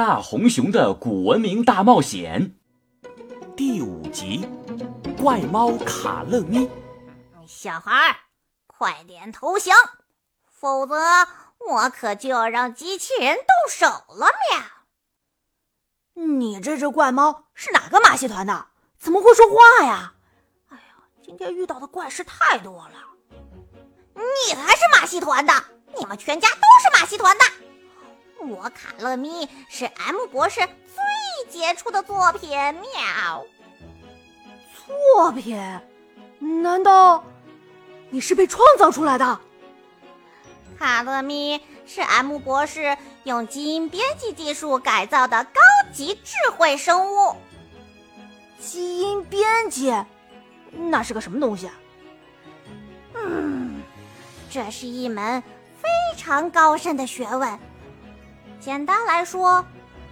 大红熊的古文明大冒险第五集：怪猫卡勒咪。小孩，快点投降，否则我可就要让机器人动手了！喵！你这只怪猫是哪个马戏团的？怎么会说话呀？哎呀，今天遇到的怪事太多了。你才是马戏团的！你们全家都是马戏团的！我卡勒咪是 M 博士最杰出的作品，喵！作品？难道你是被创造出来的？卡勒咪是 M 博士用基因编辑技术改造的高级智慧生物。基因编辑？那是个什么东西？啊嗯，这是一门非常高深的学问。简单来说，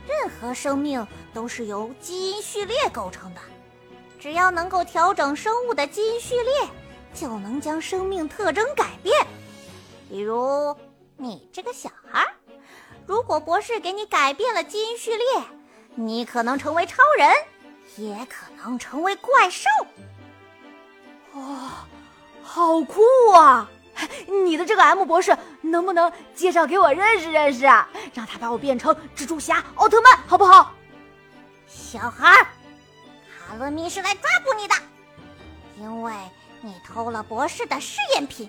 任何生命都是由基因序列构成的。只要能够调整生物的基因序列，就能将生命特征改变。比如你这个小孩，如果博士给你改变了基因序列，你可能成为超人，也可能成为怪兽。哇，好酷啊！你的这个 M 博士能不能介绍给我认识认识啊？让他把我变成蜘蛛侠、奥特曼，好不好？小孩，卡乐咪是来抓捕你的，因为你偷了博士的试验品。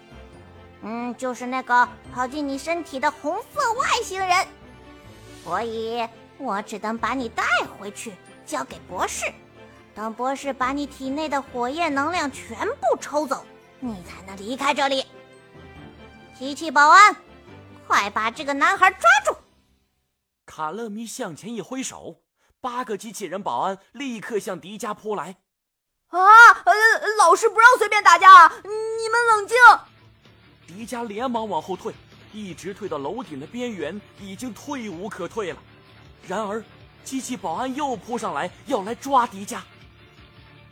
嗯，就是那个跑进你身体的红色外星人。所以我只能把你带回去，交给博士。等博士把你体内的火焰能量全部抽走，你才能离开这里。机器保安，快把这个男孩抓住！卡乐咪向前一挥手，八个机器人保安立刻向迪迦扑来。啊！呃，老师不让随便打架，你们冷静！迪迦连忙往后退，一直退到楼顶的边缘，已经退无可退了。然而，机器保安又扑上来，要来抓迪迦。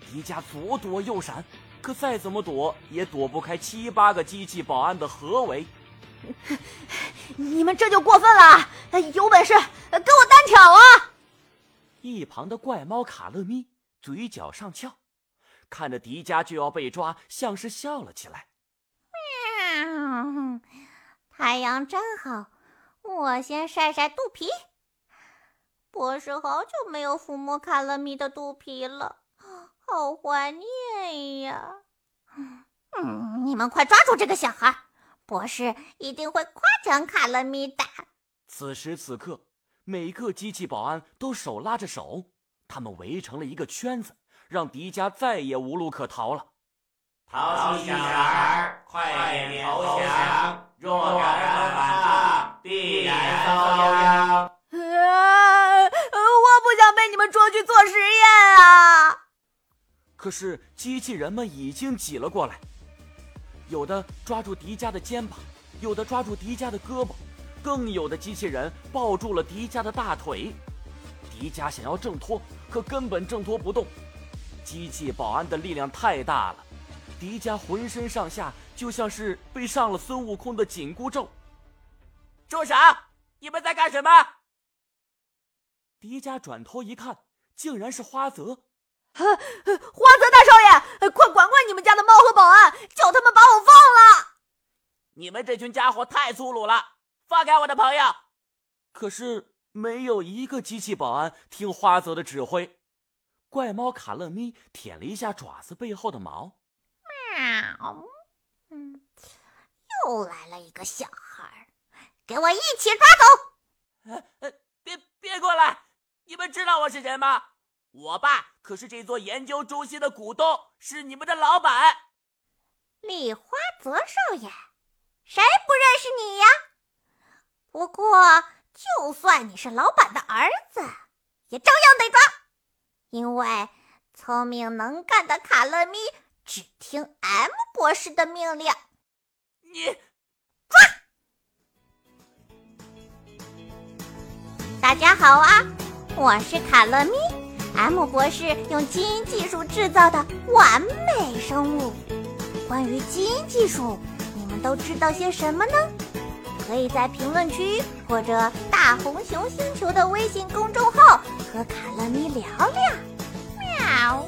迪迦左躲右闪。可再怎么躲也躲不开七八个机器保安的合围，你们这就过分了！有本事跟我单挑啊！一旁的怪猫卡乐咪嘴角上翘，看着迪迦就要被抓，像是笑了起来。喵！太阳真好，我先晒晒肚皮。博士好久没有抚摸卡乐咪的肚皮了。好怀念呀！嗯，你们快抓住这个小孩，博士一定会夸奖卡乐咪的。此时此刻，每个机器保安都手拉着手，他们围成了一个圈子，让迪迦再也无路可逃了。淘气小孩，快点投降！若敢可是机器人们已经挤了过来，有的抓住迪迦的肩膀，有的抓住迪迦的胳膊，更有的机器人抱住了迪迦的大腿。迪迦想要挣脱，可根本挣脱不动。机器保安的力量太大了，迪迦浑身上下就像是被上了孙悟空的紧箍咒。住手！你们在干什么？迪迦转头一看，竟然是花泽。花，们家的猫和保安，叫他们把我放了！你们这群家伙太粗鲁了，放开我的朋友！可是没有一个机器保安听花泽的指挥。怪猫卡乐咪舔了一下爪子背后的毛，喵，嗯，又来了一个小孩，给我一起抓走！别别过来！你们知道我是谁吗？我爸可是这座研究中心的股东，是你们的老板，李花泽少爷。谁不认识你呀？不过，就算你是老板的儿子，也照样得抓，因为聪明能干的卡乐咪只听 M 博士的命令。你抓！大家好啊，我是卡乐咪。M 博士用基因技术制造的完美生物。关于基因技术，你们都知道些什么呢？可以在评论区或者大红熊星球的微信公众号和卡乐咪聊聊。喵